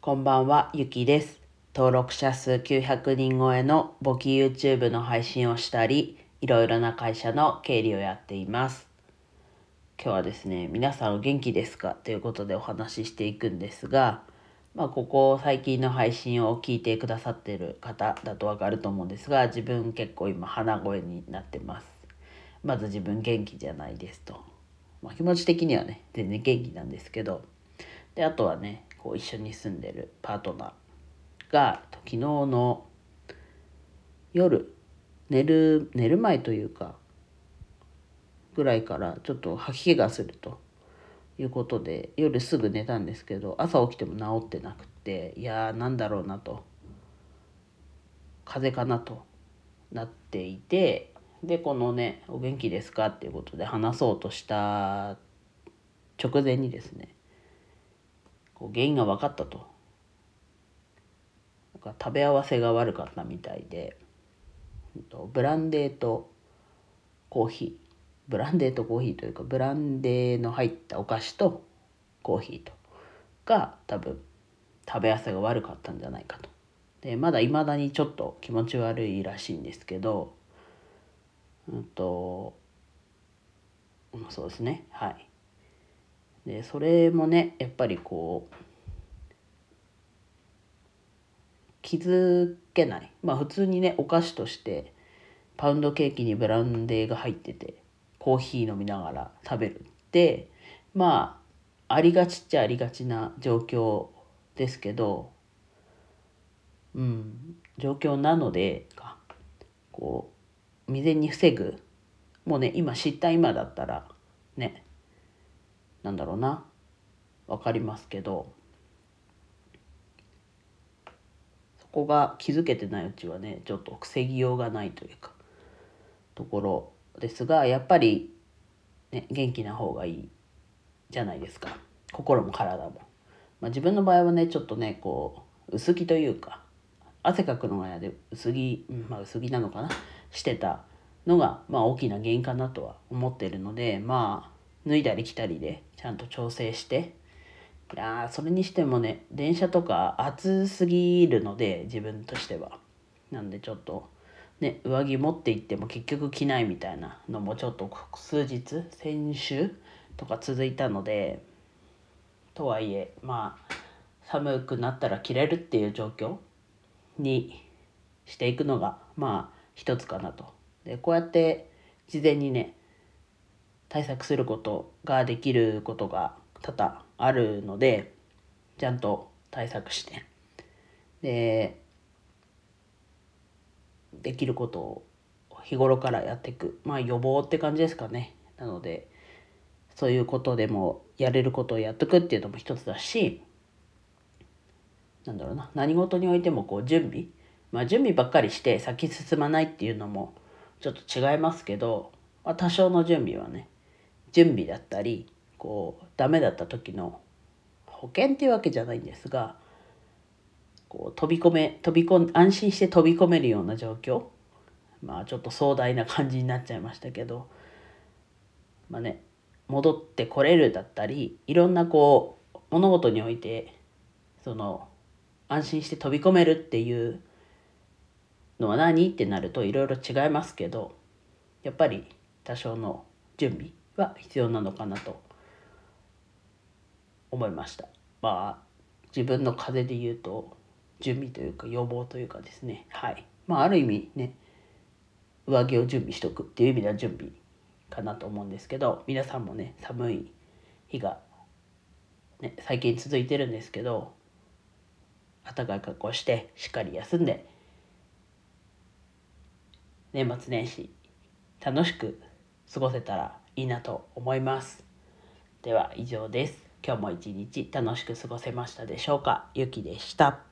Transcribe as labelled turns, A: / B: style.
A: こんばんは、ゆきです。登録者数900人超えの簿記 YouTube の配信をしたり、いろいろな会社の経理をやっています。今日はですね、皆さんお元気ですか？ということでお話ししていくんですが、まあ、ここ最近の配信を聞いてくださってる方だとわかると思うんですが、自分結構今鼻声になってます。まず自分元気じゃないですと。まあ、気持ち的にはね、全然元気なんですけど、で、あとはね、こう一緒に住んでるパートナーが昨日の夜寝る寝る前というかぐらいからちょっと吐き気がするということで夜すぐ寝たんですけど朝起きても治ってなくっていやーなんだろうなと風邪かなとなっていてでこのね「お元気ですか?」っていうことで話そうとした直前にですねこう原因が分かったと。食べ合わせが悪かったみたいでブランデーとコーヒー。ブランデーとコーヒーというかブランデーの入ったお菓子とコーヒーとが多分食べ合わせが悪かったんじゃないかと。でまだいまだにちょっと気持ち悪いらしいんですけどうんとそうですね。はい。でそれもねやっぱりこう気づけない。まあ普通にねお菓子としてパウンドケーキにブランデーが入っててコーヒー飲みながら食べるってまあありがちっちゃありがちな状況ですけどうん状況なのでかこう未然に防ぐ。もうね今知った今だったらねなんだろうな。分かりますけど。そこが気づけてないうちはねちょっと防ぎようがないというかところですがやっぱり、ね、元気な方がいいじゃないですか。心も体も。まあ、自分の場合はねちょっとねこう薄着というか汗かくのが嫌で薄着、まあ、薄着なのかなしてたのが、まあ、大きな原因かなとは思ってるのでまあ脱いだり着たりでちゃんと調整していやそれにしてもね電車とか暑すぎるので自分としてはなんでちょっとね上着持って行っても結局着ないみたいなのもちょっと数日先週とか続いたのでとはいえまあ寒くなったら着れるっていう状況にしていくのがまあ一つかなと。でこうやって事前にね対策することができることが多々あるのでちゃんと対策してでできることを日頃からやっていく。まあ予防って感じですかね。なのでそういうことでもやれることをやっとくっていうのも一つだしなんだろうな。何事においてもこう準備。まあ準備ばっかりして先進まないっていうのもちょっと違いますけど、まあ、多少の準備はね準備だったりこうダメだった時の保険っていうわけじゃないんですがこう飛び込め飛び込ん安心して飛び込めるような状況。まあちょっと壮大な感じになっちゃいましたけど。まあね戻ってこれるだったりいろんなこう物事においてその安心して飛び込めるっていうのは何？ってなるといろいろ違いますけどやっぱり多少の準備は必要なのかなと思いました。まあ自分の風邪で言うと準備というか予防というかですね。はい。まあある意味ね上着を準備しとくっていう意味では準備かなと思うんですけど皆さんもね寒い日が、ね、最近続いてるんですけど暖かい格好してしっかり休んで年末年始楽しく過ごせたらいいなと思います。では以上です。今日も一日楽しく過ごせましたでしょうか？ゆきでした。